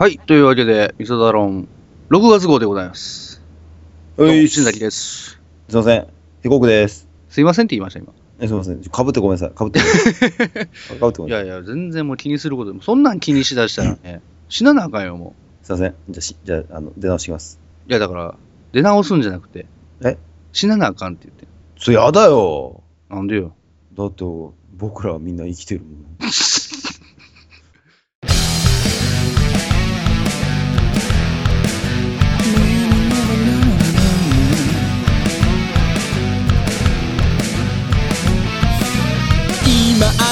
はい。というわけで、ミソダロン、6月号でございます。はい、新崎です。すいません。ヘコークです。すいませんって言いました、今。えすいません。かぶってごめんなさい。かぶって。ごめんなさい。いやいや、全然もう気にすることでも、そんなん気にしだしたらね、死ななあかんよ、もすいません。じゃあし、じゃあ、あの、出直します。う。いや、だから、出直すんじゃなくて、え？死ななあかんって言って。それやだよ。なんでよ。だって、僕らはみんな生きてるもん。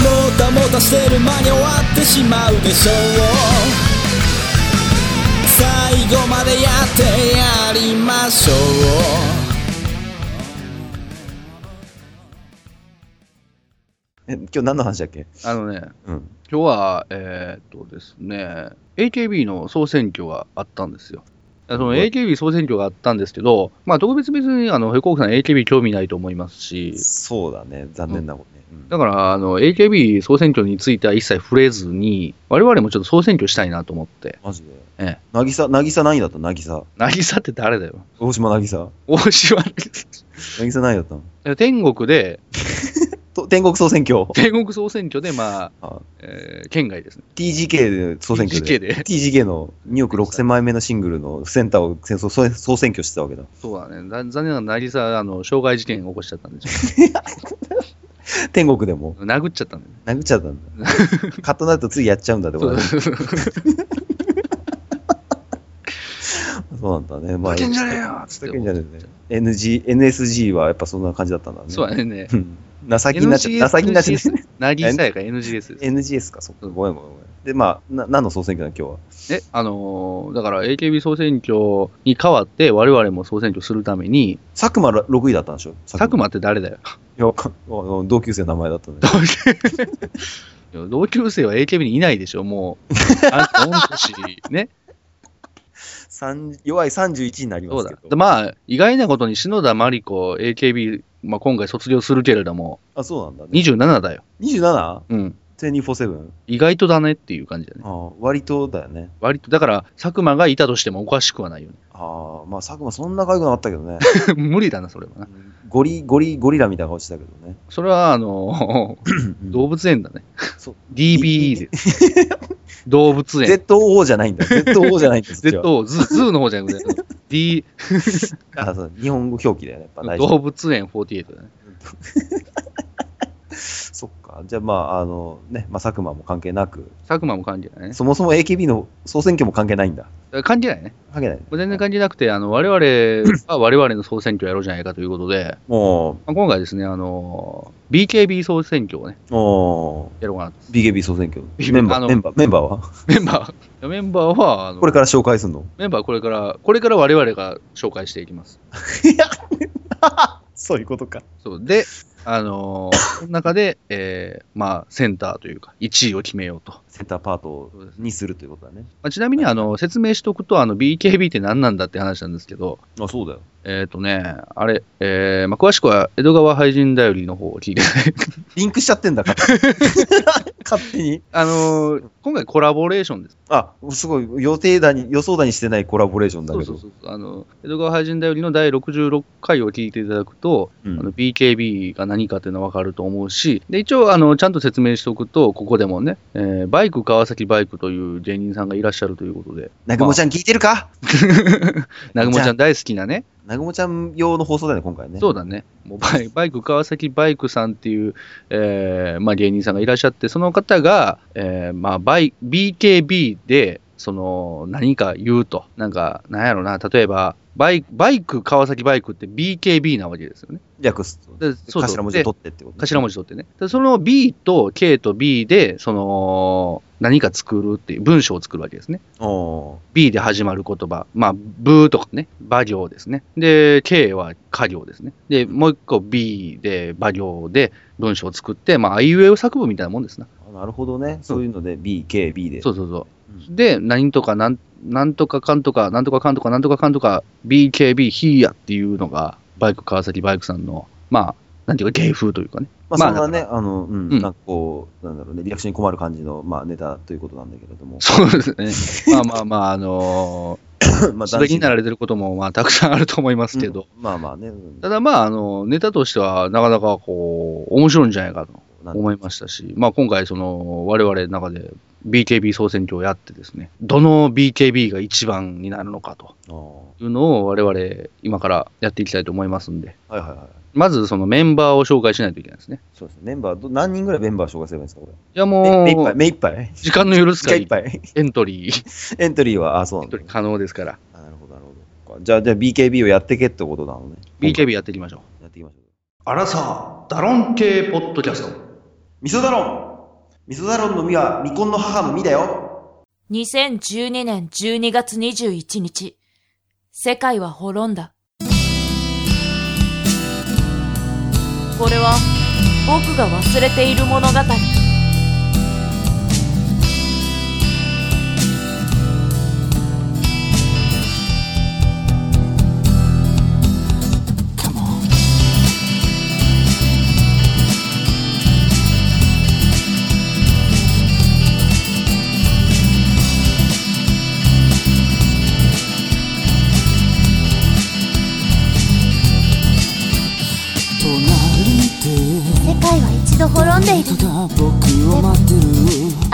もたもたしてる間に終わってしまうでしょう。最後までやってやりましょう。え、今日何の話だっけ？あのね、うん。今日は、えーっとですね、AKB の総選挙があったんですよ。そのはい。AKB 総選挙があったんですけど、まあ、特別別に、あの、ヘコークさん AKB 興味ないと思いますし、そうだね。残念なことだから、あの、AKB 総選挙については一切触れずに、我々もちょっと総選挙したいなと思って、マジで？ええ。なぎさ、なぎさ何位だった？なぎさ。渚って誰だよ？大島なぎさ。大島、なぎさ何位だったの？天国で、と天国総選挙。天国総選挙で、まあ、あえー県外ですね。TGK で総選挙 TGK で。で TGK の2億6千万目のシングルのセンターを戦争総総選挙してたわけだ。そうだね。ざ残念ながら渚、あの、傷害事件起こしちゃったんですよ。天国でも。殴っちゃったんだよ。殴っちゃったんだ。カットになるとついやっちゃうんだってことだねそうなんだね。まあ、負けんじゃねえよつって負けんじゃねえね。NG、NSG はやっぱそんな感じだったんだね。そうだね。うん情けになっちゃった。情けになっちゃった。渚やから NGS です。NGS か、そっか。ごめんごめんごめん。で、まあ、な何の総選挙だ、今日は？え、あのーだから AKB 総選挙に代わって我々も総選挙するために、佐久間ら6位だったんでしょ？佐久間って誰だよ？いやかあの同級生の名前だったんで。いや同級生は AKB にいないでしょ、もう。あんた御年、ね。三弱い31になりそうだますけ。ど。まあ、意外なことに篠田麻里子 AKB、まあ、今回卒業するけれども、あ、そうなんだね。27だよ。27?24-7? うん。24-7? 意外とだねっていう感じだね。ああ、割とだよね。割と、だから、佐久間がいたとしてもおかしくはないよね。ああ、まあ佐久間そんな可愛くなかったけどね。無理だな、それはな。ゴリ、ゴリ、ゴリラみたいな顔してたけどね。それは、あの、うん動物園だね。そう DBE で。動物園。ZO じゃないんだ。ZO じゃないんですよ。ZO、ズズーの方じゃなくて、D、あそう日本語表記だよね。やっぱ大事。動物園48だね。そっか。じゃあまあ、あのね、まあ佐久間も関係なく、佐久間も関係ないね。そもそも AKB の総選挙も関係ないんだ。関係ないね。関係ない。全然関係なくて、あの、我々は 我々の総選挙をやろうじゃないかということで、もまあ今回ですね、あの、BKB 総選挙をね、う、もやろうかな BKB 総選挙。メンバー、メンバー、メンバーは？メンバー、メンバーは、あのこれから紹介するの？メンバーはこれから、これから我々が紹介していきます。そういうことか。そう。で、あのその中で、えー、まあ、センターというか、1位を決めようと。センターパートにするということだね。まあ、ちなみに、あの、説明しとくと、あの、BKB って何なんだって話なんですけど、あ、そうだよ。えっ、とね、あれ、えーまあ、詳しくは江戸川俳人だよりの方を聞いてリンクしちゃってんだ、勝手に。勝手に。あのー今回コラボレーションです。あ、すごい、予定だに、予想だにしてないコラボレーションだけど。そうそうそう。あの、江戸川俳人だよりの第66回を聞いていただくと、うんあの BKB が何かっていうのは分かると思うし、で、一応、あの、ちゃんと説明しておくと、ここでもね、えーバイク川崎バイクという芸人さんがいらっしゃるということで、なぐもちゃん聞いてるか？なぐもちゃん大好きなね、なごもちゃん用の放送だね、今回ね。そうだね。もうバイバイク川崎バイクさんっていう、えーまあ、芸人さんがいらっしゃって、その方が、えーまあ、バイ BKB で、その、何か言うと。なんか、なんやろな、例えば、バイバイク川崎バイクって BKB なわけですよね。略すと。でそう頭文字取ってってこと、頭文字取ってね。でその B と K と B で、その、何か作るっていう文章を作るわけですね。B で始まる言葉。まあ、ブーとかね、馬行ですね。で、K は家行ですね。で、もう一個 B で馬行で文章を作って、まあ、あいうえお作文みたいなもんですな。あなるほどね。そういうので、B、K、B で。そうそうそう。で、何とかなん、なんとかかんとか、なんとかかんとか、なんとかかんとか、BKB ヒーヤっていうのが、バイク川崎バイクさんの、まあ、なんていうか芸風というかね。まあ、まあそんなね、あの、うん、うんなんかこう、なんだろうね、リアクションに困る感じの、まあ、ネタということなんだけれども。そうですね。まあまあまあ、あの まあ、ー、滑りになられてることも、まあ、たくさんあると思いますけど、うんまあまあね、うんただまあ、あの、ネタとしては、なかなかこう、面白いんじゃないかと思いましたし、まあ今回、その、我々の中で BKB 総選挙をやってですね、どの BKB が一番になるのかというのを我々、今からやっていきたいと思いますんで、はいはいはい。まずそのメンバーを紹介しないといけないですね。そうですね。メンバーど、何人ぐらいメンバー紹介すればいいんですか、これ？いやめも目いっぱい、う、目いっぱい？時間の許す限りぱい？エントリー、エントリーは、あ、そうなんだエントリー。可能ですから、あなるほど、なるほど。じゃあ、じゃあ BKB をやってけってことなのね。BKB やっていきましょう。やっていきましょう。アラサー、ダロン系ポッドキャスト。味噌ダロン味噌ダロンの実は未婚の母の実だよ2012年12月21日、世界は滅んだ。これは僕が忘れている物語。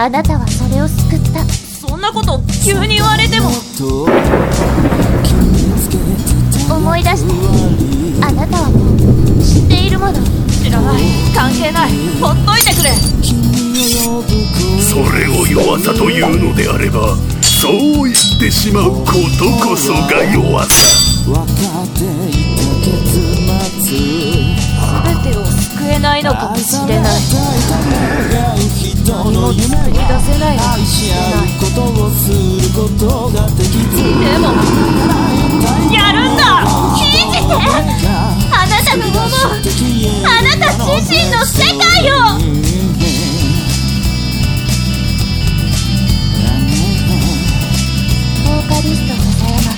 あなたはそれを救ったそんなこと急に言われても。思い出してあなたはもう知っているもの知らない。関係ない。ほっといてくれ。それを弱さというのであればそう言ってしまうことこそが弱さ全てを救えないのかもしれない。何も作り出せない。のかもしれない。でも、やるんだ。信じて。あなたの思うあなた自身の世界を。ボーカリスト笹山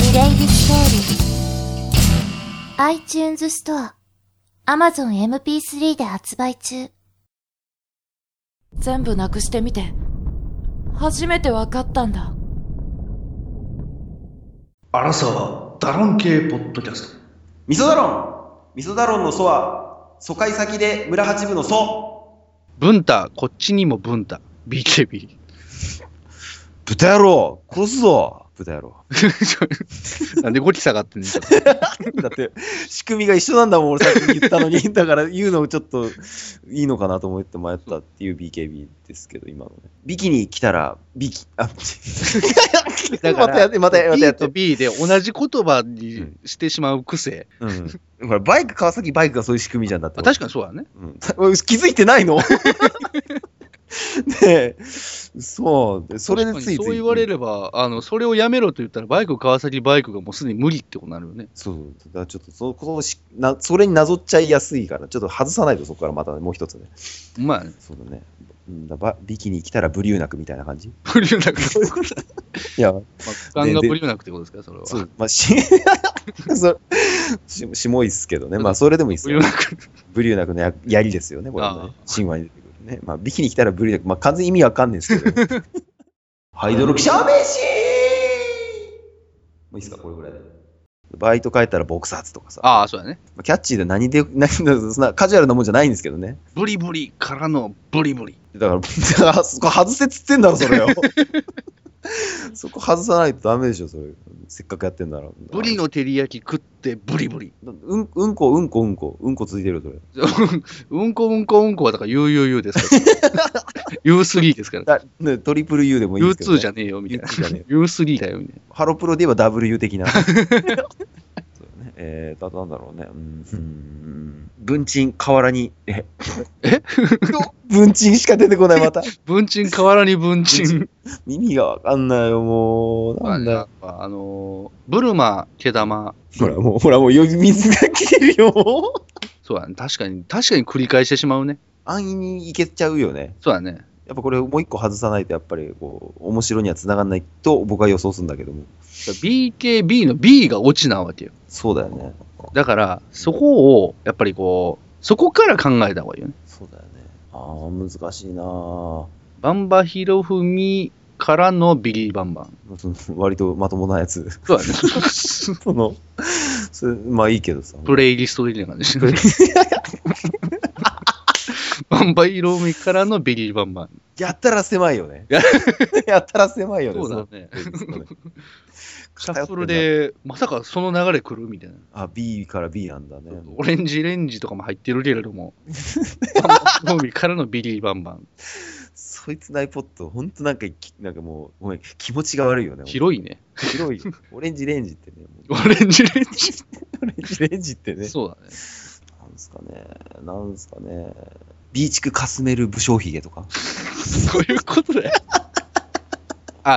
リレイディストーリー。iTunes ストア Amazon MP3 で発売中全部なくしてみて、初めて分かったんだ。アラサー、ダロン系ポッドキャスト。味噌ダロン味噌ダロンの祖は、疎開先で村八部の祖ブンタ、こっちにもブンタ。BKB。豚野郎殺すぞ豚野郎。なんでゴキ下がってんねん。だって、仕組みが一緒なんだもん、俺さっき言ったのに。だから言うのちょっといいのかなと思って迷ったっていう BKB ですけど、今のね。ビキに来たら、ビキ、あ、だからまたやって、またやまたや B とって。B で同じ言葉にしてしまう癖。うん。ほら、バイク、川崎バイクがそういう仕組みじゃんだって。あ確かにそうだね。うん、気づいてないの？ねえ、そう。それでついつい。確かにそう言われれば、あの、それをやめろと言ったら、バイク川崎バイクがもうすでに無理ってことになるよね。そう。だからちょっとそ、このしな、それになぞっちゃいやすいから、ちょっと外さないと、そこからまたね、もう一つね。まあね。そうだね。うんだばビキニ来たらブリューナクみたいな感じ？ブリューナク。いや、まあ、股間がブリューナクってことですか、それは。そう、まあ、し、そし、しもいっすけどね。まあ、それでもいいっすよブリュー。ナク。ブリューナクのや槍ですよね、これもねあ。神話にね。まあ、ビキニ来たらブリューナク。まあ、完全に意味わかんないですけど。ハイドロキシャーメシもういいっすか、これぐらいで。バイト帰ったらボクサーズとかさ。ああ、そうだね。まあキャッチーで何で、何で、そんなカジュアルなもんじゃないんですけどね。ブリブリからのブリブリ。だから、だからそこ外せっつってんだろ、それを。そこ外さないとダメでしょ、それ。せっかくやってんだろ。ブリの照り焼き食ってブリブリ。うん、うんこ、うんこ、うんこ、うんこついてる、それ。うんこうんこうんこはだから UUU ですから。U3 ですから。だね、トリプル U でもいいですけど、ね。U2 じゃねえよ、みたいな U2 じゃね。U3 だよ、みたいな。ハロプロで言えば W 的な。そうね。えーと、あとなんだろうね。うん。うん文鎮、河原に、え？え？文鎮しか出てこない、また。文鎮河原に文鎮。耳がわかんないよ、もう。なんだよ。あのー、ブルマ、毛玉。ほら、もう、ほら、もう、よ水が切れるよ。そうだね。確かに、確かに繰り返してしまうね。安易にいけちゃうよね。そうだね。やっぱこれもう一個外さないと、やっぱり、こう、面白には繋がんないと僕は予想するんだけども。BKB の B が落ちなわけよ。そうだよね。だから、そこを、やっぱりこう、そこから考えた方がいいよね。そうだよね。ああ、難しいなぁ。バンバヒロフミからのビリーバンバン。割とまともなやつ。そうだね。その、それまあいいけどさ。プレイリスト的な感じ。バンバヒロフミからのビリーバンバン。やったら狭いよね。ややったら狭いよね。そうだねシャッフル。で、まさかその流れ来るみたいな。あ、B から B なんだね。オレンジレンジとかも入ってるけれども、バンバヒロフミからのビリーバンバン。そいつの iPod、ほんとなんかき、なんかもう、ごめん、気持ちが悪いよね。広いね。広い。オレンジレンジってね。オレンジレンジ。オレンジレンジってね。そうだね。なんですかね。なんですかね。ビーチクかすめる武将髭とか。そういうことだよ。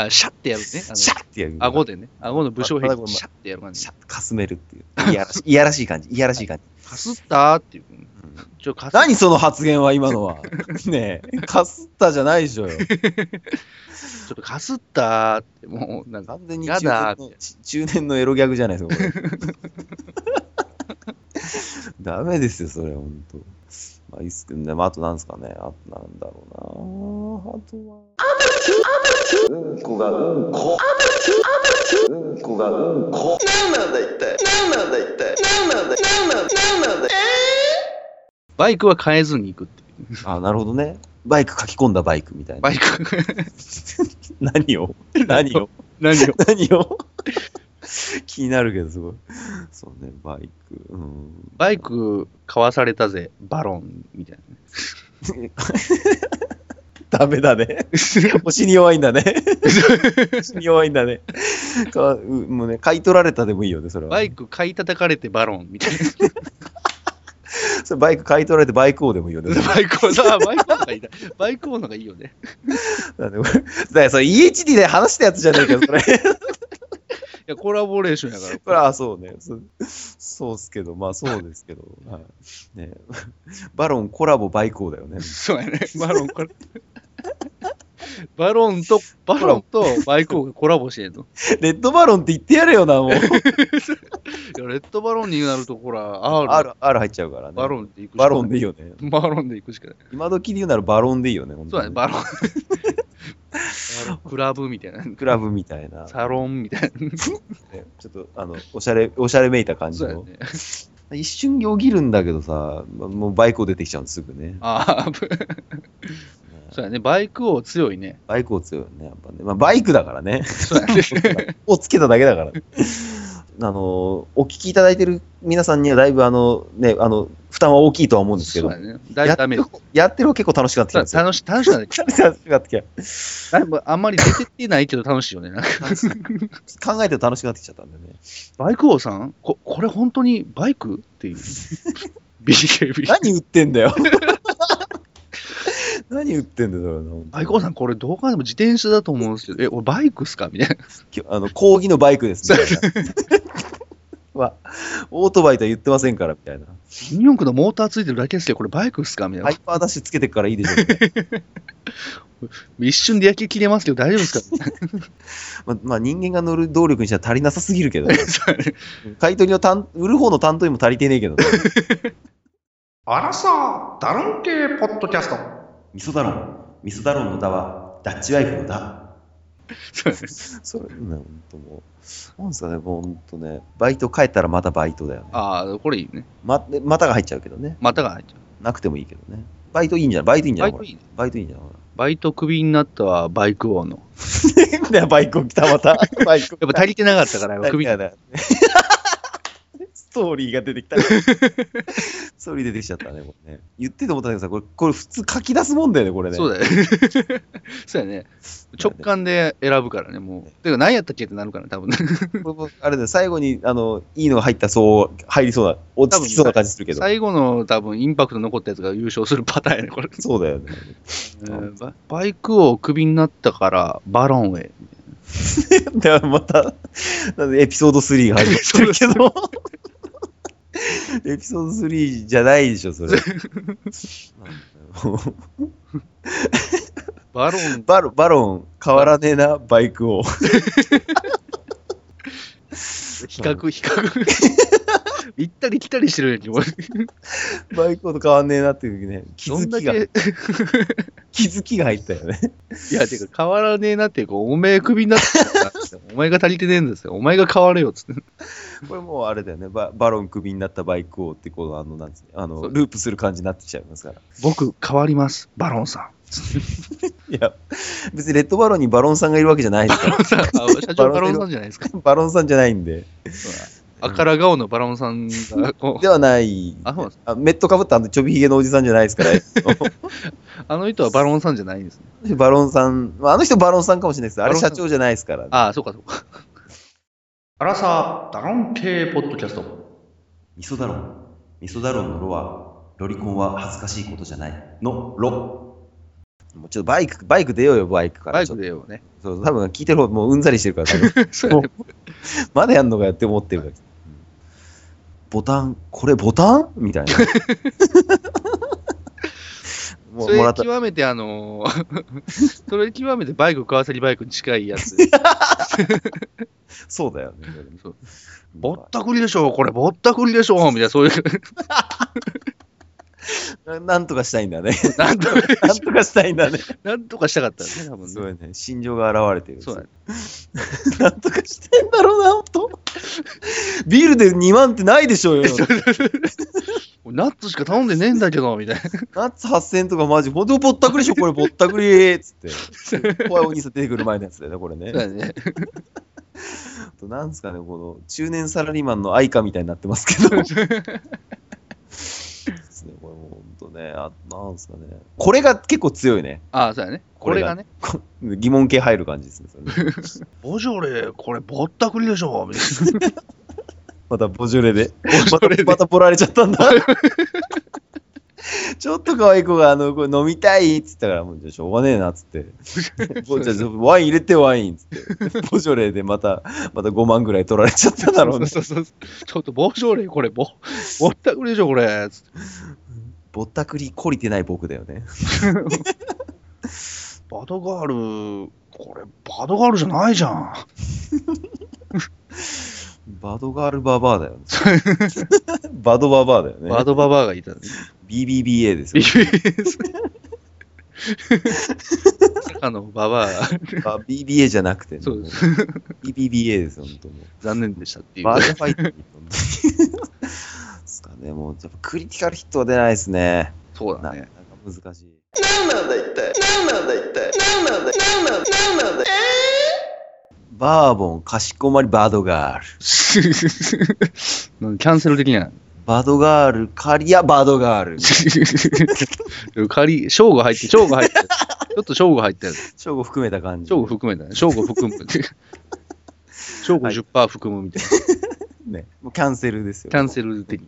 あ、シャッてやるね。シャッってやる。顎でね。顎の武将兵シャッてやる感じシャ。ッかすめるっていう。いやらしい いやらしい感じ。いやらしい感じ。かすったーっていう。うんちょ、かす何その発言は今のは。ねえ、かすったじゃないでしょよ。ちょっとかすったーって、もう、なんか、完全にや中年の中年のエロギャグじゃないですか、これ。ダメですよ、それ、ほんと。まあ、いいっすけどね。まあ、あとなんですかね。あとなんだろうな。あとは。うんこがうんこ。うんこがうんこ。バイクは変えずに行くっていう。あ、なるほどね。バイク書き込んだバイクみたいな。バイク、何を？何を？何を？何を？気になるけど、すごい。そうね、バイク。うん。バイク買わされたぜ、バロン、みたいなね。ダメだね。推しに弱いんだね。推しに弱いんだね。かうもうね、買い取られたでもいいよね、それは。バイク買い叩かれてバロン、みたいそれバイク買い取られてバイク王でもいいよね。な。バイクはさ、バイクの方がいいな。バイクの方がいいよね。だってだからそれ EHD で話したやつじゃねえかよ、それ。いや、コラボレーションやから。これはそうね。そそうっすけど、まあそうですけど。はい、ね、バロンコラボバイク王だよね。そうやね。バロン、これ。バロンと、バロンとバイク王がコラボしてんの。レッドバロンって言ってやれよな、もう。レッドバロンになると、ほら、R、R、R 入っちゃうからね。バロンって行くしかないバロンでいいよね。バロンで行くしかない。今時で言うならバロンでいいよね、本当にそうだね、バロン。クラブみたいな。クラブみたいな。サロンみたいな。ねちょっと、あの、おしゃれ、おしゃれめいた感じの。一瞬よぎるんだけどさ、まもうバイクを出てきちゃうんですぐね。ああ、ぶそうやね。バイク王強いね。バイクを強いよね、やっぱね。まあ、バイクだからね。そうやね。をつけただけだから。あの、お聞きいただいてる皆さんにはだいぶあの、ね、あの、負担は大きいとは思うんですけど、そうやね。だいぶダメやってるやってる方結構楽しくなってきた。楽し、楽しくなってき楽しくなってきた。た。だいぶあんまり出てってないけど楽しいよね。なんか考えて楽しくなってきちゃったんでね。バイク王さん？ここれ本当にバイク？っていう。BKB。何売ってんだよ。何売ってんだよ、それ本当にバイク王さんこれどう考えても自転車だと思うんですけど、え、俺バイクっすか？みたいな。きあの、講義のバイクですみたいな。は、オートバイとは言ってませんから、みたいな。ミニ四駆のモーターついてるだけですよ。これバイクっすか？みたいな。ハイパーダッシュつけてからいいでしょ。みたいな一瞬で焼き切れますけど大丈夫ですか？まあ、まあ、人間が乗る動力にしては足りなさすぎるけど、買い取りの担、売る方の担当にも足りてねえけどね。あらさ、ダロン系ポッドキャスト。味噌ダロン。味噌ダロンのだは、ダッチワイフのだ。そうねそれね、ほんともう。なんですかね、もうほんとね。バイト帰ったらまたバイトだよね。ああ、これいいね。ま、でまたが入っちゃうけどね。股が入っちゃう。なくてもいいけどね。バイトいいんじゃない？バイトいいんじゃないバイトいいね。バイトいいんじゃない？ほバイトクビになったはバイク王の。らねバイク来た、また。バイク。やっぱ足りてなかったから、クビストーリーが出てきた。ストーリー出てきちゃったね、これね。言ってて思ったんだけどさ、これ、これ普通書き出すもんだよね、これね。そうだよ。そうやね。直感で選ぶからね、もう。てか、何やったっけってなるから、多分 ね。あれだよ、最後に、あの、いいのが入ったそう、入りそうな、落ち着きそうな感じするけど。最後の多分、インパクト残ったやつが優勝するパターンやね、これ。そうだよね。えーババイク王クビになったから、バロンへ。ではまた、エピソード3が始まってるけど。エピソード3じゃないでしょ、それ。バロン、バロバロン、変わらねえな、バイクを。比較、比較。行ったり来たりしてるやんけ、俺。バイク王と変わんねえなっていうね、気づきが、け、気づきが入ったよね。いや、てか変わらねえなっていうか、おめえクビになったからお前が足りてねえんですよ。お前が変われよ、つって。これもうあれだよね、ババロンクビになったバイク王って、この、あの、なんつあの、ループする感じになってきちゃいますから。僕、変わります、バロンさん。いや、別にレッドバロンにバロンさんがいるわけじゃないですから。社長バロンさんじゃないですか。バロンさんじゃないんで。あから顔のバロンさんが、こうではない。あそうなんですあメットかぶったあのちょびひげのおじさんじゃないですから。あの人はバロンさんじゃないんですね。バロンさん、まああの人バロンさんかもしれないです。あれ社長じゃないですから。ああ、そうか、そうか。あらさ、ダロン系ポッドキャスト。味噌ダロン。味噌ダロンのロは、ロリコンは恥ずかしいことじゃない。の、ロ。もうちょっとバイク、バイク出ようよ、バイクから。バイクでよね。そう、多分聞いてる方もううんざりしてるから、多分そうやねまだやんのかよって思ってるから。ボタン、これボタン？みたいな。もそうれもらった。極めて、あのー それ極めてバイク、川崎バイクに近いやつ。そうだよね。そうぼったくりでしょ、これ、ぼったくりでしょ、みたいな、そういう、ななんとかしたいんだね。なんとか、なんとかしたいんだね。なんとかしたかったよね、多分ね。すごいね。心情が現れてる。そうだね。なんとかしてんだろうな、ほんと。ビールで2万ってないでしょうよ。ナッツしか頼んでねえんだけど、みたいな。ナッツ8000とかマジ、ほんとぼったくりでしょ、これぼったくりつって。怖いお兄さん出てくる前のやつだよね、これね。そうだね。あとなんですかね、この中年サラリーマンの愛花みたいになってますけど。ですね、これもうほんとね、あなんですかね。これが結構強いね。ああ、そうだね。これがね。こ 疑問系入る感じですね。ボジョレ、これ、ぼったくりでしょ、みたいな。またボジョレで。またョレでまたボられちゃったんだ。ちょっと可愛い子があのこれ飲みたいっつったから、もうしょうがねえなっつって。ぼじゃあワイン入れてワインっつって。ボジョレでまた、また5万ぐらい取られちゃっただろうね。そうそうそう。ちょっと、ボジョレ、これ、ぼ、ぼったくりでしょ、これ。ぼったくり懲りてない僕だよね。バドガール、これ、バドガールじゃないじゃん。バドガールババアだよね。バドババアだよね。バドババアがいたね。BBBA ですよ。BBS。坂野ババア BBA じゃなくてね、そうです。BBBA ですよ、本当もう。残念でしたっていう。バージャファイトですか？ね、もう、やっぱクリティカルヒットは出ないですね。ななんかそうだね。難しい。バーボン、かしこまり、バドガール。なんキャンセル的な。バドガール、カリア、バドガール。仮、正午入って、正午入って。ちょっと正午入ってる。正午含めた感じ。正午含めたね。正午含む。正午10%含むみたいな。ね。もうキャンセルですよ。キャンセル的に。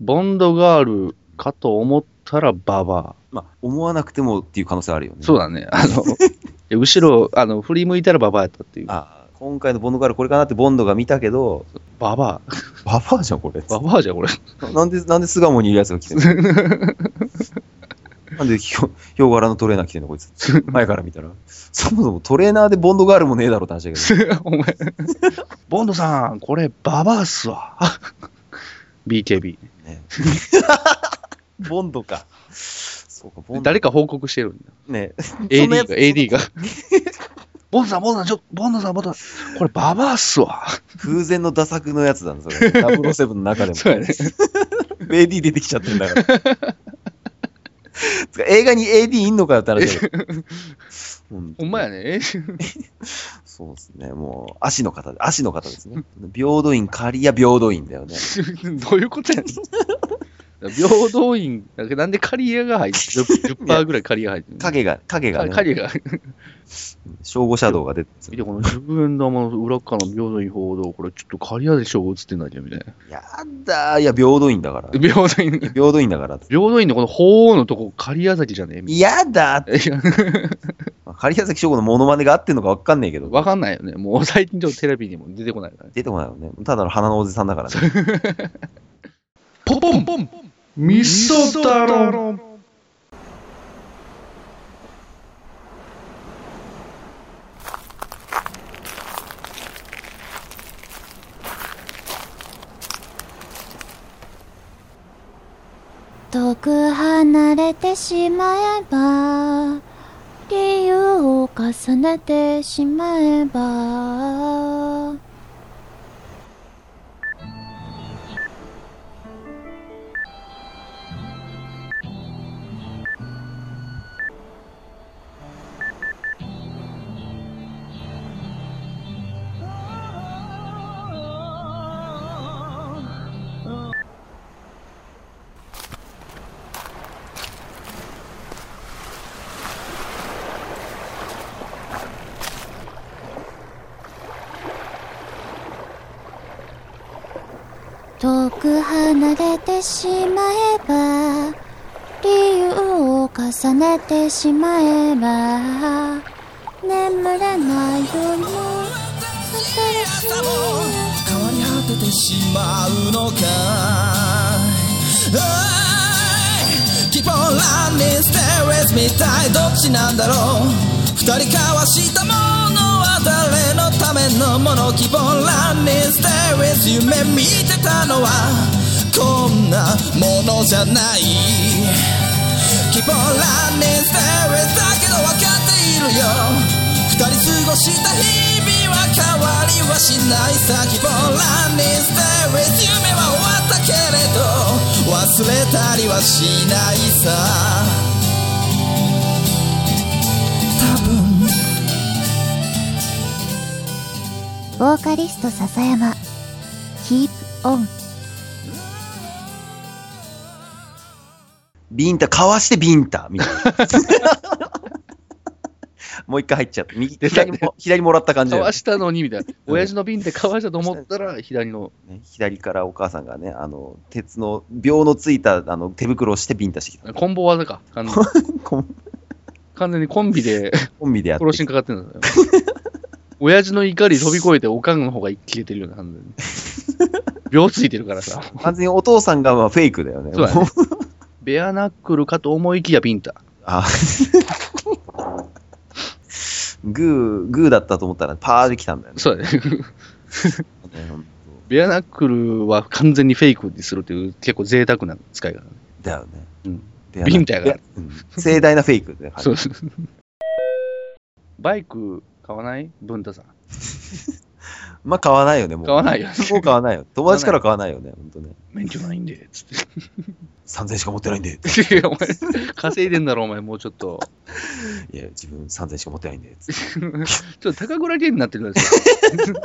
ボンドガールかと思ったらババまあ、思わなくてもっていう可能性あるよね。ア。そうだね。あの、後ろ、あの、振り向いたらババアやったっていう。ああ、今回のボンドガールこれかなってボンドが見たけど、ババババアじゃん、これ。ア。ババアじゃん、これ。なんで、なんで巣鴨にいるやつが来てんの？なんでヒョヒョウ柄のトレーナー着てんのこいつ。前から見たら。そもそもトレーナーでボンドガールもねえだろって話だけど。お前。ボンドさん、これ、ババアっすわ。BKB。ね、ボンドか。そうか、ボンド。誰か報告してるんだ。ね。AD つが、AD が。ボンドさん、ボンドさん、ちょ、ボンドさん、ボンドさん、これ、ババアっすわ。風前の打作のやつだ、それ。007の中でも。そうやね。AD 出てきちゃってんだから。映画に AD いんのかだけど。う んほんまやね。そうですね。もう、足の方で、足の方ですね。平等院、刈谷平等院だよね。どういうことやねん。平等院、なんで刈谷が入ってる ?10% ぐらい刈谷入ってる。影が、影がね、刈谷が。正午シャドウが出て見て、この自分玉の裏側の平等院報道、これちょっと刈谷でしょ映ってんだけど、みたいな。やだー、いや、平等院だから。平等院、平等院だから。平等院のこの鳳凰のとこ、刈谷崎じゃねえみやだーって。狩谷崎翔吾のモノマネが合ってんのかわかんないけど。わかんないよね。もう最近ちょっとテレビにも出てこないからね。出てこないよね。ただの花のおじさんだからね。ポ ポンポンミソ太郎。遠く離れてしまえば理由を重ねてしまえば遠く離れてしまえば理由を重ねてしまえば眠れない夜も新しい。変わり果ててしまうのか。Keep on running, stay with me 一体どっちなんだろう。二人交わしたものは誰のためのもの Keep on running, stay with 夢見てたのはこんなものじゃない。Keep on running, stay with だけど分かっているよ。二人過ごした日々は変わりはしないさ。Keep on running, stay with 夢は終わったけれど忘れたりはしないさ。ボーカリスト笹山 Keep on ビンタ、かわしてビンタみたいな。もう一回入っちゃった。右、左も、左もらった感じかわしたのに、みたいな。親父の瓶でかわしたと思ったら、左の。ね左からお母さんがね、あの、鉄の、秒のついたあの手袋をしてビンタしてきた。コンボ技か。完全にコン 完全にコンビでコンビでやって殺しにかかってるんだよ。親父の怒り飛び越えて、おかんの方が消えてるような感じで。秒ついてるからさ。完全にお父さんがまあフェイクだよね。そうだね。ベアナックルかと思いきやビンタ。あグー、グーだったと思ったらパーで来たんだよね。そうだね。ベアナックルは完全にフェイクにするっていう結構贅沢な使い方ね。だよね。うん。でビンタやからいうん盛大なフェイクで。はいそうそう。バイク買わない？文太さん。まあ買わないよね、もう。買わないよねもう買わないよ。友達から買わないよね、ほんとね。免許ないんで、つって。3000しか持ってないんで。いや、お前、稼いでんだろ、お前、もうちょっと。いや、自分3000しか持ってないんで。つってちょっと高倉健になってるんですよ。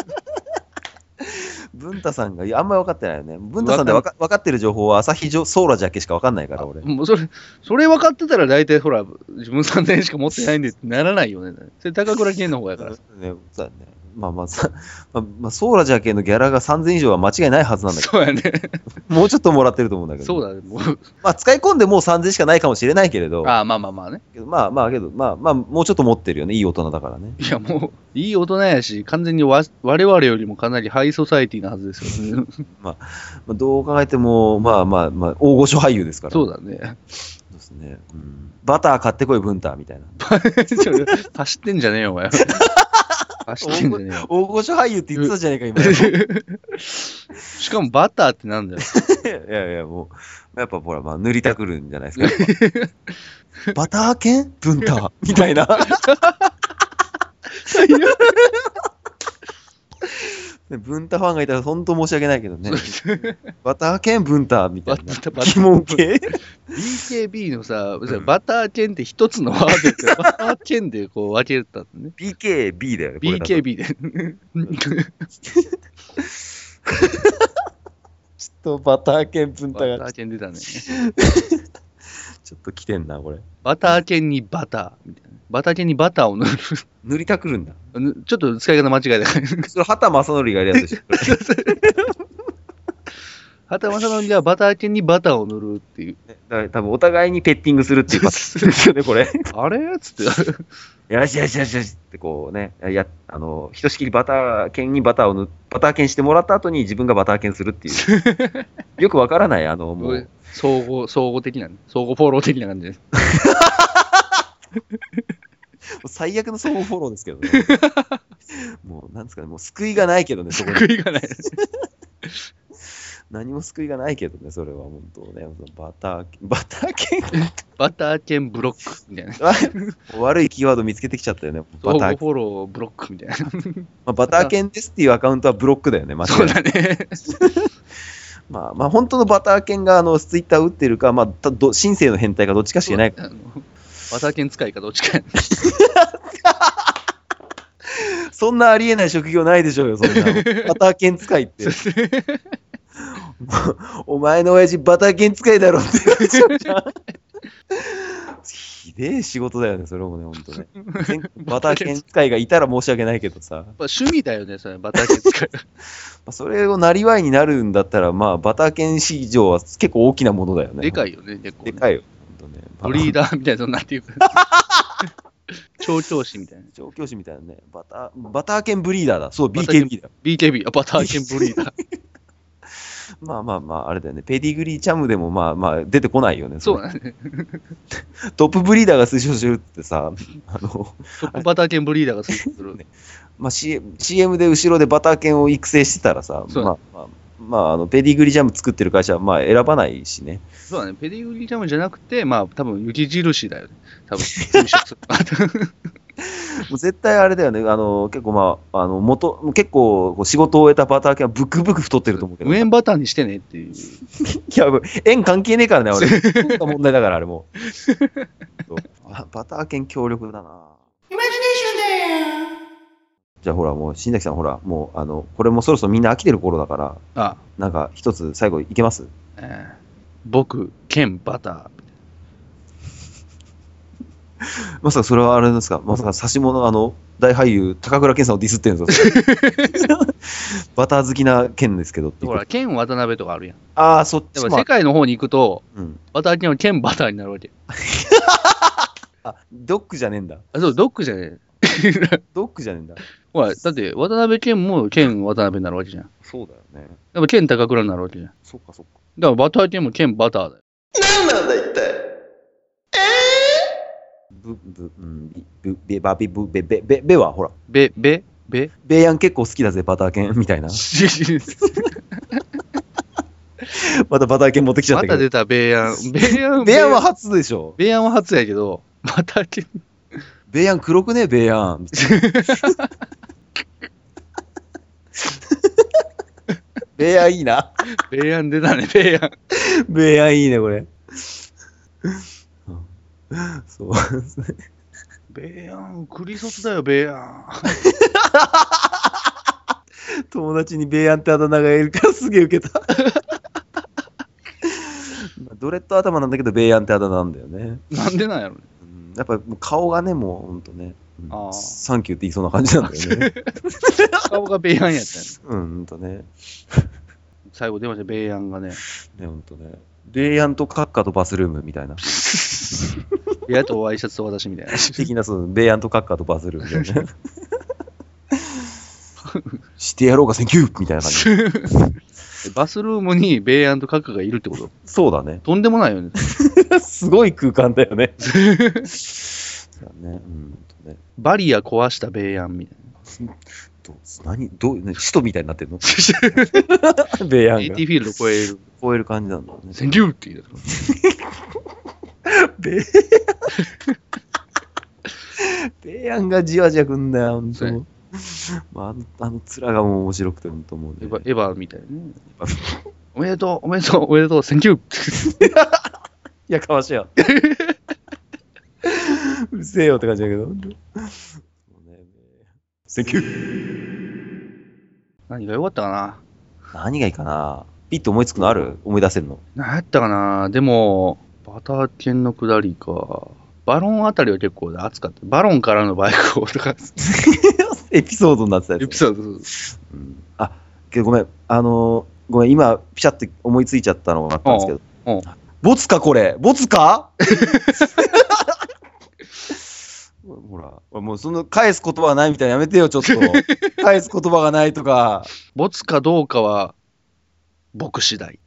文太さんが、あんまり分かってないよね。文太さんで分か分かってる情報は朝日ジョソーラだけしか分かんないから、俺。もうそれ、それ分かってたら大体ほら、自分3000円しか持ってないんでならないよね。それ高倉健の方やから。ね、そうだね。まあまあさ、まあ、まあ、ソーラジャー系のギャラが3000以上は間違いないはずなんだけそうやね。ど、もうちょっともらってると思うんだけど。そうだね。もう、まあ、使い込んでもう3000しかないかもしれないけれど、ああ、まあまあまあね。まあまあ、けど、まあまあ、もうちょっと持ってるよね。いい大人だからね。いや、もう、いい大人やし、完全にわ我々よりもかなりハイソサイティなはずですよね。まあ、どう考えても、まあまあまあ、大御所俳優ですから。そうだね。ですね。うん、バター買ってこい、ブンターみたいな。走ってんじゃねえよ、お前。走ってんじゃねえよ。大御所俳優って言ってたじゃねえか、今。しかもバターってなんだよ。いやいや、もう、やっぱほら、まあ、塗りたくるんじゃないですか。バター犬？ブンターみたいな。ねブンタファンがいたら本当申し訳ないけどね。バター犬ブンターみたいな。疑問系 BKB のさ、んバター犬って一つのワードって、バター犬でこう分けたのね。?BKB だよね。BKB で。ちょっとバター犬ブンタバター犬出たね。ちょっと来てんな、これ。バター犬にバターみたいな。バター犬にバターを塗る。塗りたくるんだ。ぬちょっと使い方間違えた。それ、畑正則がやるやつでしょ。畑正則がバター犬にバターを塗るっていう。ねだから多分お互いにペッティングするっていうパターンですよね、これ。あれ？つって。よしよしよしよしってこうね、や、あの、ひとしきりバター犬にバターを塗、バター犬してもらった後に自分がバター犬するっていう。よくわからない、あの、もう、総合、総合的なね、総合フォロー的な感じです。最悪の相互フォローですけどね。もう、なんですかね、もう救いがないけどね、そこに。救いがない。何も救いがないけどね、それは本当ね。バター、バター犬 バター犬ブロックみたいな。悪いキーワード見つけてきちゃったよね。バター、フォローブロックみたいな。まあ、バター犬ですっていうアカウントはブロックだよね、間違いそうだね。まあ、まあ、本当のバター犬があのツイッターを打ってるか、まあ、たど神聖の変態かどっちかしかいない。あのバター犬使いかどっちか。そんなありえない職業ないでしょうよ、そんな。バター犬使いって。お前の親父バター犬使いだろって言われちゃうじゃん。ひでえ仕事だよね、それもね、ほんとね。バター犬使いがいたら申し訳ないけどさ。まあ趣味だよね、それ、バター犬使い。まあそれをなりわいになるんだったら、まあ、バター犬市場は結構大きなものだよね。でかいよね、結構、ね。でかいよ。ほんとね。ブリーダーみたいな、そんなんていうか。調教師みたいな。調教師みたいなね。バター、バター犬ブリーダーだ。そう、BKB だ。BKB、あバター犬ブリーダー。まあまあまあ、あれだよね。ペディグリーチャムでもまあまあ出てこないよね。れそうだね。トップブリーダーが推奨してるってさ、あの、トップバター犬ブリーダーが推奨する。まあ CM, CM で後ろでバター犬を育成してたらさ、まあまあ、まあ、あの、ペディグリージャム作ってる会社はまあ選ばないしね。そうだね、ペディグリージャムじゃなくて、まあ、多分雪印だよね。多分推奨する もう絶対あれだよね。あの、結構まあ、あの、元、結構こう仕事を終えたバター犬はブクブク太ってると思うけど。い無塩バターにしてねっていう。や、縁関係ねえからね、俺。問題だから、あれもう。バター犬強力だな。じゃあほら、もう、新崎さん、ほら、もう、あの、これもそろそろみんな飽きてる頃だから、あ、なんか、一つ最後いけます？えー僕、兼バター。まさかそれはあれですか？まさか差し物、あの、大俳優、高倉健さんをディスってるんですか？バター好きな健ですけどっていうほら、兼渡辺とかあるやん。ああ、そっち世。界の方に行くと、うん。バター犬は兼バターになるわけ。あ、ドッグじゃねえんだ。あ、そう、ドッグじゃねえ。ドッグじゃねえんだ。ほら、だって、渡辺兼も兼渡辺になるわけじゃん。そうだよね。やっぱ兼高倉になるわけじゃん。そっかそっか。だからバター犬も兼バターだよ。ブ、ブ、うん、ビブ、ベ、バビ、ブ、ベ、ベ、ベ、ベはほら、べ、べ、べ？ベイヤン結構好きだぜ、バター犬みたいな。またバター犬持ってきちゃったけど。また出た、ベイヤン。ベイヤン、ベイヤンは初でしょ。ベイヤンは初やけど、バター犬、ベイヤン黒くね？ベイヤン。ベイヤンいいな。ベイヤン出たね、ベイヤン。ベイヤンいいね、これ。そうですね。ベイヤン、クリソツだよ、ベイヤン。友達にベイヤンってあだ名がいるからすげえ受けた。ドレッド頭なんだけど、ベイヤンってあだ名なんだよね。なんでなんやろね。うんやっぱ顔がね、もうほんとね。うんサンキューって言いそうな感じなんだよね。顔がベイアンやったんやうん、ほんとね。最後出ました、ベイアンがね。ね、ほんとね。ベイヤンとカッカとバスルームみたいな。やとワイシャツと私みたいな。的な、そう、ベイヤンとカッカとバスルームみたいな。してやろうか、センキューみたいな感じ。バスルームにベイアンとカッカがいるってこと？そうだね。とんでもないよね。すごい空間だよね。だね。うんとね。バリア壊したベイアンみたいどう何どう、ね、使徒みたいになってんの？ベイヤな。ン AT がフ。ィールド超える。超える感じなんだね。センキューって言うベイ ベイ ヤンがじわじわくんだよ、ほんそうやと。まあ、あの、面がもう面白くて、ほんと思うねエヴ。ァエヴァみたいなね。おめでとう、おめでとう、おめでとう、センキューい やかましいよ。うるせえよって感じだけど。ほんとセンキュー。何が良かったかな何がいいかなピッと思いつくのある？思い出せるの何やったかなでも、バター犬の下りか。バロンあたりは結構熱かった。バロンからのバイクをとか、エピソードになってたやつ。エピソード。うんあ、けどごめん。あのーごめん、今、ピシャって思いついちゃったのがあったんですけど。ボツか、これ。ボツか？ほら、もうその返す言葉がないみたいなのやめてよ、ちょっと。返す言葉がないとか。ボツかどうかは、僕次第。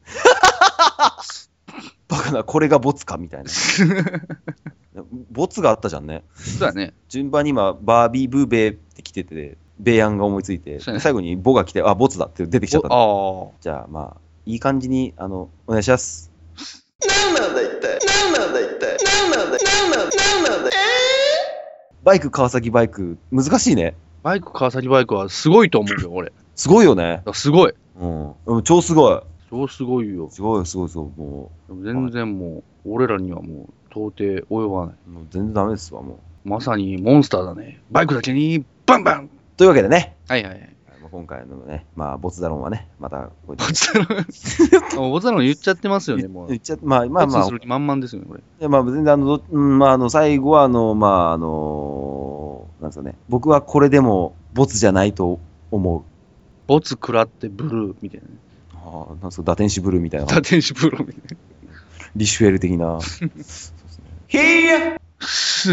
バカな、これがボツかみたいな。ボツがあったじゃんね。そうだね。順番に今、バービーブーベーって来てて、ベイアンが思いついて、ね最後にボが来て、あ、ボツだって出てきちゃったじゃあ、まあ、いい感じに、あの、お願いします。バイク、川崎バイク、難しいね。あ。バイク、川崎バイクはすごいと思うよ、俺。すごいよね。すごい。うん。うん超すごい。超すごいよ。すごい、すごい、すごい。もでも全然もう、俺らにはもう、到底及ばない。う、もう全然ダメですわ、もまさにモンスターだね。バイクだけに、バンバンう。というわけでね、はいはいはい。まあ今回のね、まあ、ボツダロンはね、また、ボツだろ。もうボツだろ言っちゃってますよね、もう。言っちゃまあ、まあまあ満々ですよね、これ。いやまあ、全然あの、どうんまあ、あの、最後は、あの、まあ、あの、なんですかね、僕はこれでも、ボツじゃないと思う。ボツ食らってブルーみたいなね。ああ、なんですか、打天使ブルーみたいな。打天使ブルーみたいリシュエル的な。ヒーヤな。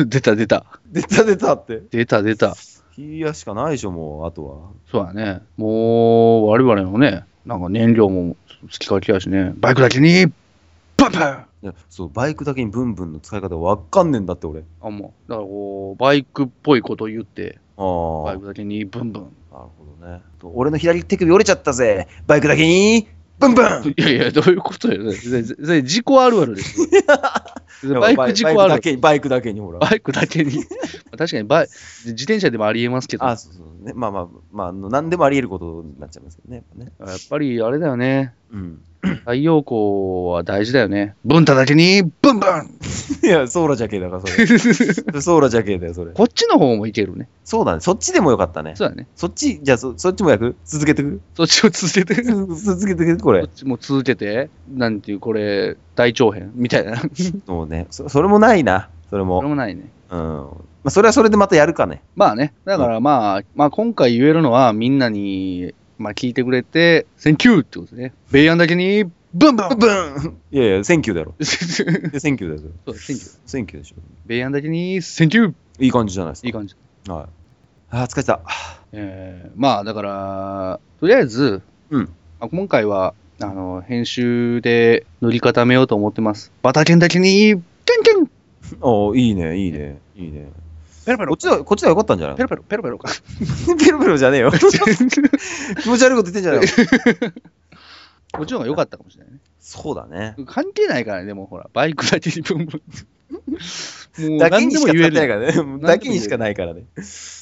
出た出た。出た出たって。出た出た。ヒーヤしかないでしょ、もう、あとは。そうだね。もう、我々のね、なんか燃料も好きかけやしね。バイクだけに、バンバンいや、そう、バイクだけにブンブンの使い方わかんねえんだって、俺。あ、もう、だからこう、バイクっぽいこと言って、ああ。バイクだけにブンブン。なるほどね。俺の左手首折れちゃったぜ。バイクだけに、ブンブンいやいや、どういうことよ。事故あるあるですよ。バイク事故あるある。バイクだけに、バイクだけに、ほら。バイクだけに。確かにバイ、自転車でもありえますけど、やあそうそうね。まあまあ、まあ何でもあり得ることになっちゃいますけどね。やっぱね。っぱりあれだよね。うん。太陽光は大事だよね。ブンタだけに、ブンブンいや、ソーラジャケだから、それ。ソーラジャケだよ、それ。こっちの方もいけるね。そうだね。そっちでもよかったね。そうだね。そっち、じゃあそ、そっちもやく？続けてく？そっちを続けて。続けてくこれこっ。ちも続けて、なんていう、これ、大長編？みたいな。そもうねそ、それもないな。それれも。もないね。うん。まあ、それはそれでまたやるかね。まあね。だからまあ、まあ今回言えるのは、みんなに、まあ聞いてくれて、センキューってことですね。ベイアンだけに、ブンブンブンいやいや、センキューだろ。センキューだよ。それだ、センキュー。センキューでしょ。ベイアンだけに、センキューいい感じじゃないですか。いい感じ。はい。あー、疲れた。えー、まあだから、とりあえず、うんまあ、今回は、あの、編集で塗り固めようと思ってます。バタケンだけに、キンキンおいいね、いいね、いいね。ペロペロこっちは、こっちはよかったんじゃない？ペロペロ、ペロペロか。ペロペロじゃねえよ。気持ち悪いこと言ってんじゃないよ。こっちの方が良かったかもしれないね。そうだね。関係ないからね、でもほら、バイクだけにブンブン。もうだけ何でもにしか使ないからね。だけにしかないからね。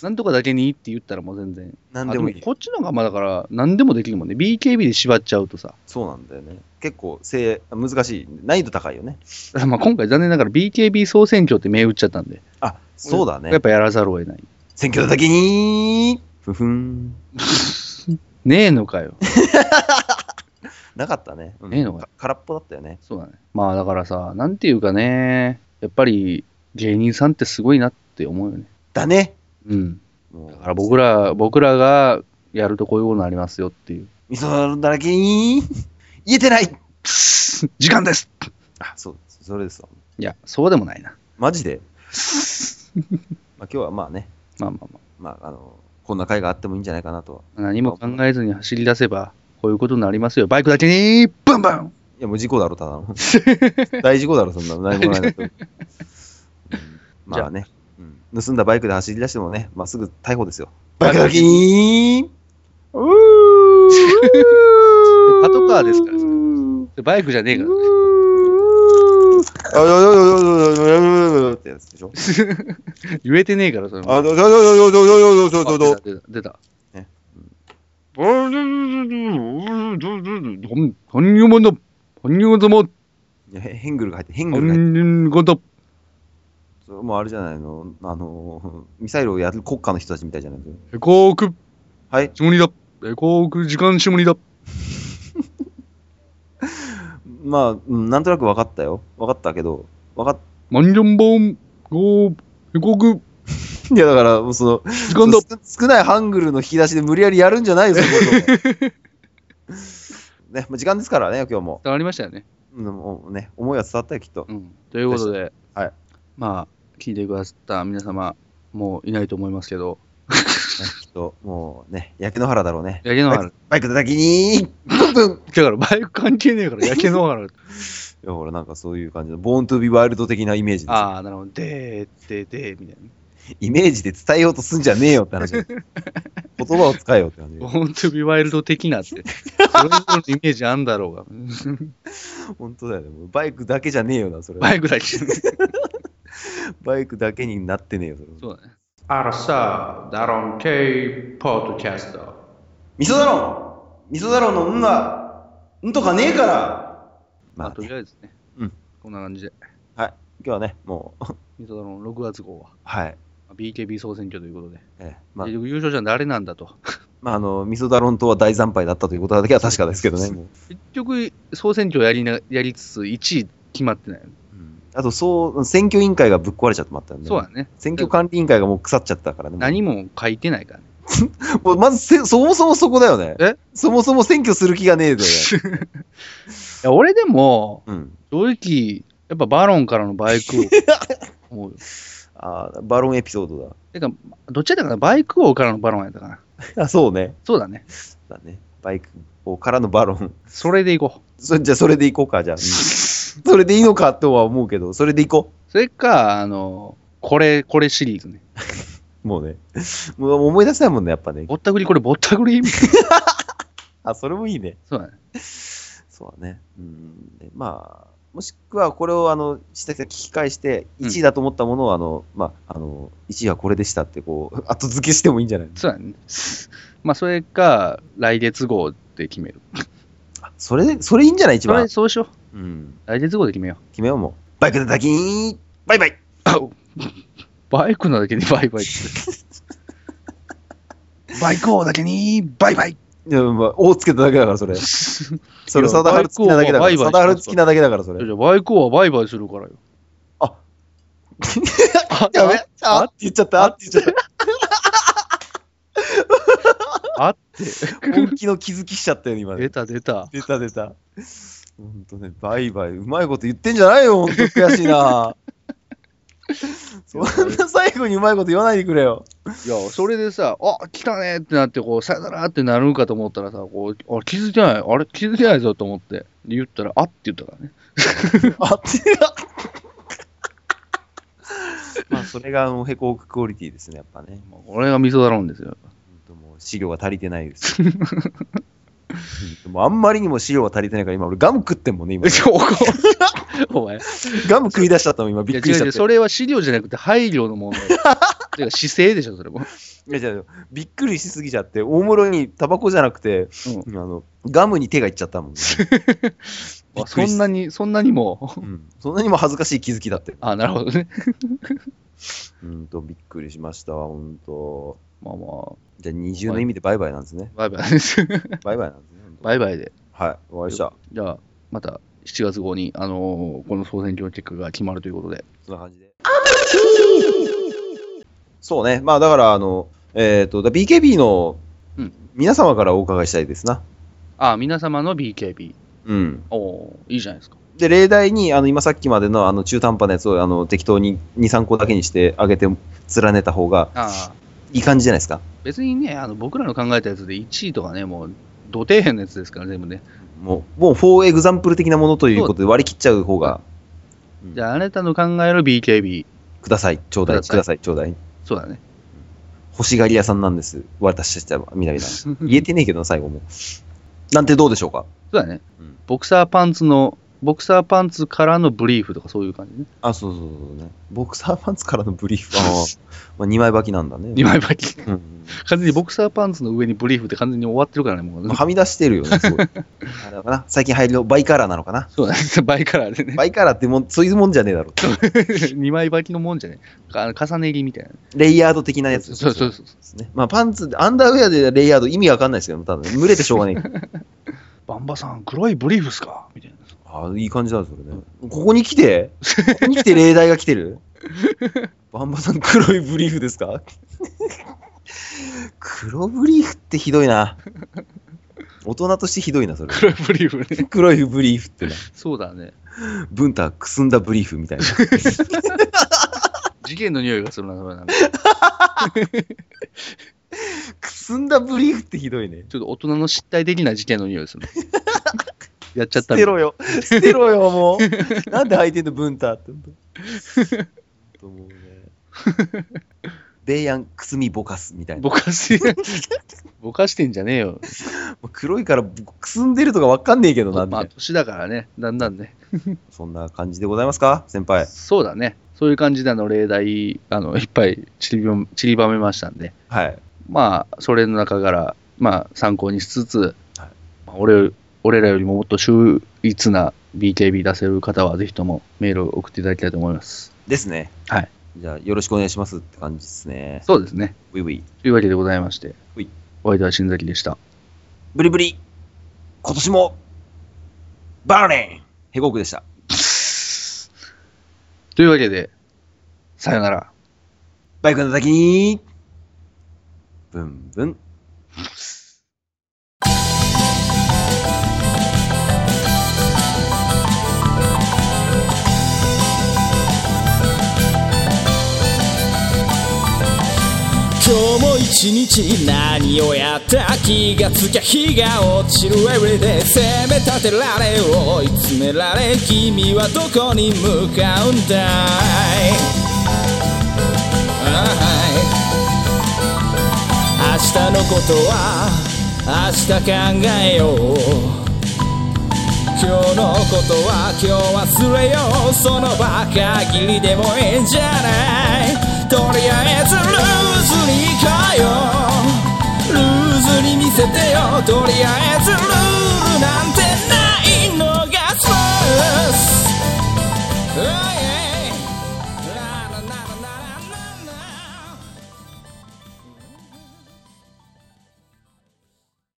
なんとかだけにって言ったらもう全然。なんでもいいあこ。っちの方がまあだから、何でもできるもんね。BKB で縛っちゃうとさ。そうなんだよね。結構、せ難しい。難易度高いよね。まあ今回残念ながら BKB 総選挙って銘打っちゃったんで。あ、そうだやっね。ぱやらざるを得ない。選挙だけに、ふふ ん。ねえのかよ。なかったね。うんねえのかか空っぽだったよね。そうだね。まあだからさ、なんていうかね、やっぱり芸人さんってすごいなって思うよね。だね。うん。だから僕ら、僕らがやるとこういうことになりますよっていう。味噌だらけに、言えてない時間ですあ、そう、それですわ。いや、そうでもないな。マジで？まあ今日はまあね、まあまあままああの、こんな会があってもいいんじゃないかなとは。あ。何も考えずに走り出せば、こういうことになりますよ。バイクだけに、ブンブンいやもう事故だろ、ただの。大事故だろ、そんなの。何もないと。うんまあね、うん、盗んだバイクで走り出してもね、まあすぐ逮捕ですよ。バイクだけにうパトカーですからでバイクじゃねえから。あ、よよよよよよよよってやつでしょ。言えてねえから、それも。あ、よよよよよよよよよよ出た、出た。ね本入門の、本入門も、いやヘヘングルが入って、ヘング本ルが入って。入門と、それもうあれじゃないの、あの、ミサイルをやる国家の人たちみたいじゃないですか。航空、はい。下にだ。航空時間下にだ。まあ、うんなんとなく分かったよ。分かったけど、分かっ、万ン本、ご、航空、いやだから、もうその、時間だ。少少ないハングルの引き出しで無理やりやるんじゃないよ、そういうこと。ね、もう時間ですからね、今日も。伝わりましたよね。うん、もうね、思いは伝わったよ、きっと。うん。ということで、はい。まあ、聞いてくださった皆様、もういないと思いますけど、ねきっと、もうね、焼け野原だろうね。焼け野原。バイク叩きにブンブンだからバイク関係ねえから焼け野原。いや、ほら、なんかそういう感じの、ボーントゥービーワイルド的なイメージですよ。ああ、なるほど。でー、でー、でー、みたいな。イメージで伝えようとすんじゃねえよって話。言葉を使えよって感じ。本当にワイルド的なって。それぞれのイメージあんだろうが。本当だよね。もうバイクだけじゃねえよな、それ。バイクだけ。バイクだけになってねえよ、それ。そうだね。あらさ、ダロン K ポッドキャスト。味噌だろ味噌だろのんが、んとかねえからまあ、まあね、とりあえずね。うん。こんな感じで。はい。今日はね、もう、ミソダロン6月号は、はい。BKB 総選挙ということで。ええまあ優勝者は誰なんだと。まあ、あの、味噌だろんとは大惨敗だったということだけは確かですけどね。結局、総選挙やりなやりつつ、1位決まってない。うんあと、そう、選挙委員会がぶっ壊れちゃってまったんで、そうだね。選挙管理委員会がもう腐っちゃったからね。何も書いてないからね。もうまずせ、そもそもそこだよね。え？そもそも選挙する気がねえで。いや俺でも、うん。正直、やっぱバロンからのバイクを思うよ。ああ、バロンエピソードてか、どっちだったかな？バイク王からのバロンやったかな。だ。あ、そうね。そうだね。だね。バイクをからのバロン。それでいこう。そじゃあ、それでいこうか、じゃあ。う んそれでいいのかとは思うけど、それでいこそれか、あの、これ、これシリーズね。う。もうね。もう思い出せないもんね、やっぱね。ぼったくり、これぼったくり？あ、それもいいね。そうだね。そうだね。うん。でまあ、もしくはこれを、あの、下々聞き返して、うん1位だと思ったものを、あの、まあ、あの、1位はこれでしたって、こう、後付けしてもいいんじゃないそうだね。まあ、それか、来月号で決める。あそれで、それいいんじゃない？一それ、番。そうしよう。うん。来月号で決めよ決めようもう。バイクで滝ーバイバイ バイクのだけにバイバイって。バイク王だけにバイバイいや、まあ、おつけただけだから、それ。それ、サダハル好きなだけだから。サダハル好きなだけだから、それ。じゃあバイク王はバイバイするからよ。ああ やべ、あって言っちゃった、あって言っちゃっあって。た。本気の気づきしちゃったよ、今。出た出た。出た出た。ほんとね、バイバイ。うまいこと言ってんじゃないよ、ほんと悔しいな。そんな最後にうまいこと言わないでくれよ。いや、それでさ、あ、来たねってなって、こう、さよならってなるんかと思ったらさ、こう、あ気づいてない、あれ気づいてないぞと思って、で言ったら、あって言ったからね。あって。まあ、それが、あの、ヘコーククオリティですね、やっぱね。もうこれが味噌だろうんですよ。ほんともう、資料が足りてないです。もうあんまりにも資料が足りてないから、今俺ガム食ってんもんね、今。お前。いガム食い出しちゃったもん、今。びやっくりしちゃって。それは資料じゃなくて配慮の問題。てか姿勢でしょ、それも。いや、じゃあびっくりしすぎちゃって、大室にタバコじゃなくて、あの、ガムに手がいっちゃったもん、ね。そんなに、そんなにも。うん。そんなにも恥ずかしい気づきだって。あ、なるほどね。うんと、びっくりしましたわ、ほんと。まあまあ、じゃあ、二重の意味でバイバイなんですね。バイバイです。バイバイなんですね。バイバイで。はい、終わりました。じゃあ、また7月号に、あのーこの総選挙の結果が決まるということで。そんな感じで。そうね。まあだから、あの、えっ、と、だ BKB のうん皆様からお伺いしたいですな。あ、皆様の BKB。うん。おおーいいじゃないですか。で、例題に、あの、今さっきまでの、あの、中途半端なやつを、あの、適当に2、3個だけにしてあげて、連ねた方が、ああ、いい感じじゃないですか？別にね、あの僕らの考えたやつで1位とかね、もう、土底辺のやつですから、全部ね。もう、もう、4エグザンプル的なものということで割り切っちゃう方が、じゃあ、あなたの考える BKB。ください、ちょうだい、くださいちょうだい。そうだね。欲しがり屋さんなんです。私たちは、みなみな。言えてねえけどな、最後も。なんてどうでしょうか？そうだねうん。ボクサーパンツの、ボクサーパンツからのブリーフとかそういう感じね。あ、そうそうそうね。ボクサーパンツからのブリーフ。あーまあ、2枚履きなんだね。2枚履き。うん。完全にボクサーパンツの上にブリーフって完全に終わってるからね、もう。まあはみ出してるよね、すごい。あれかな最近入りのバイカラーなのかな？そうだね。バイカラーでね。バイカラーってもん、そういうもんじゃねえだろ。2枚履きのもんじゃねあの重ね着みたいな。レイヤード的なやつ。そうそうそう。ですね。まあ、パンツ、アンダーウェアでレイヤード意味わかんないですけど、ただ、蒸れてしょうがない。バンバさん、黒いブリーフっすか？みたいな。ああ、いい感じだ、それね。ここに来て？ここに来て例題が来てる？バンバさん、黒いブリーフですか？黒ブリーフってひどいな。大人としてひどいな、それ。黒いブリーフね。黒いブリーフってな。そうだね。ブンタ、くすんだブリーフみたいな。事件の匂いがするな、それなんか くすんだブリーフってひどいね。ちょっと大人の失態的な事件の匂いでする。やっちゃった捨てろよ。捨てろよ、もう。なんで履いてんの、ブンタって。とと思うね。ベイヤン、くすみぼかすみたいな。ぼかし、ぼかしてんじゃねえよ。黒いからくすんでるとかわかんねえけどな、まあ。年だからね、だんだんね。そんな感じでございますか先輩。そうだね。そういう感じであの例題、あの、いっぱい散りば散りばめましたんで、はい。まあ、それの中から、まあ、参考にしつつ、はいまあ俺俺らよりももっと秀逸な BKB 出せる方は、ぜひともメールを送っていただきたいと思います。ですね。はい。じゃあ、よろしくお願いしますって感じですね。そうですね。ウィウィ。というわけでございましてほい、お相手は新崎でした。ブリブリ。今年も、バーレンヘゴークでした。というわけで、さよなら。バイクの先に、ブンブン。今日も一日何をやった気がつきゃ日が落ちる Everyday 責め立てられ追い詰められ君はどこに向かうんだい？はい日のことは明日考えよう。今日のことは今日忘れよ。うその場限りでもいいんじゃない。とりあえずルーズに行こうよ。ルーズに見せてよ。とりあえずルールなんてないのがスー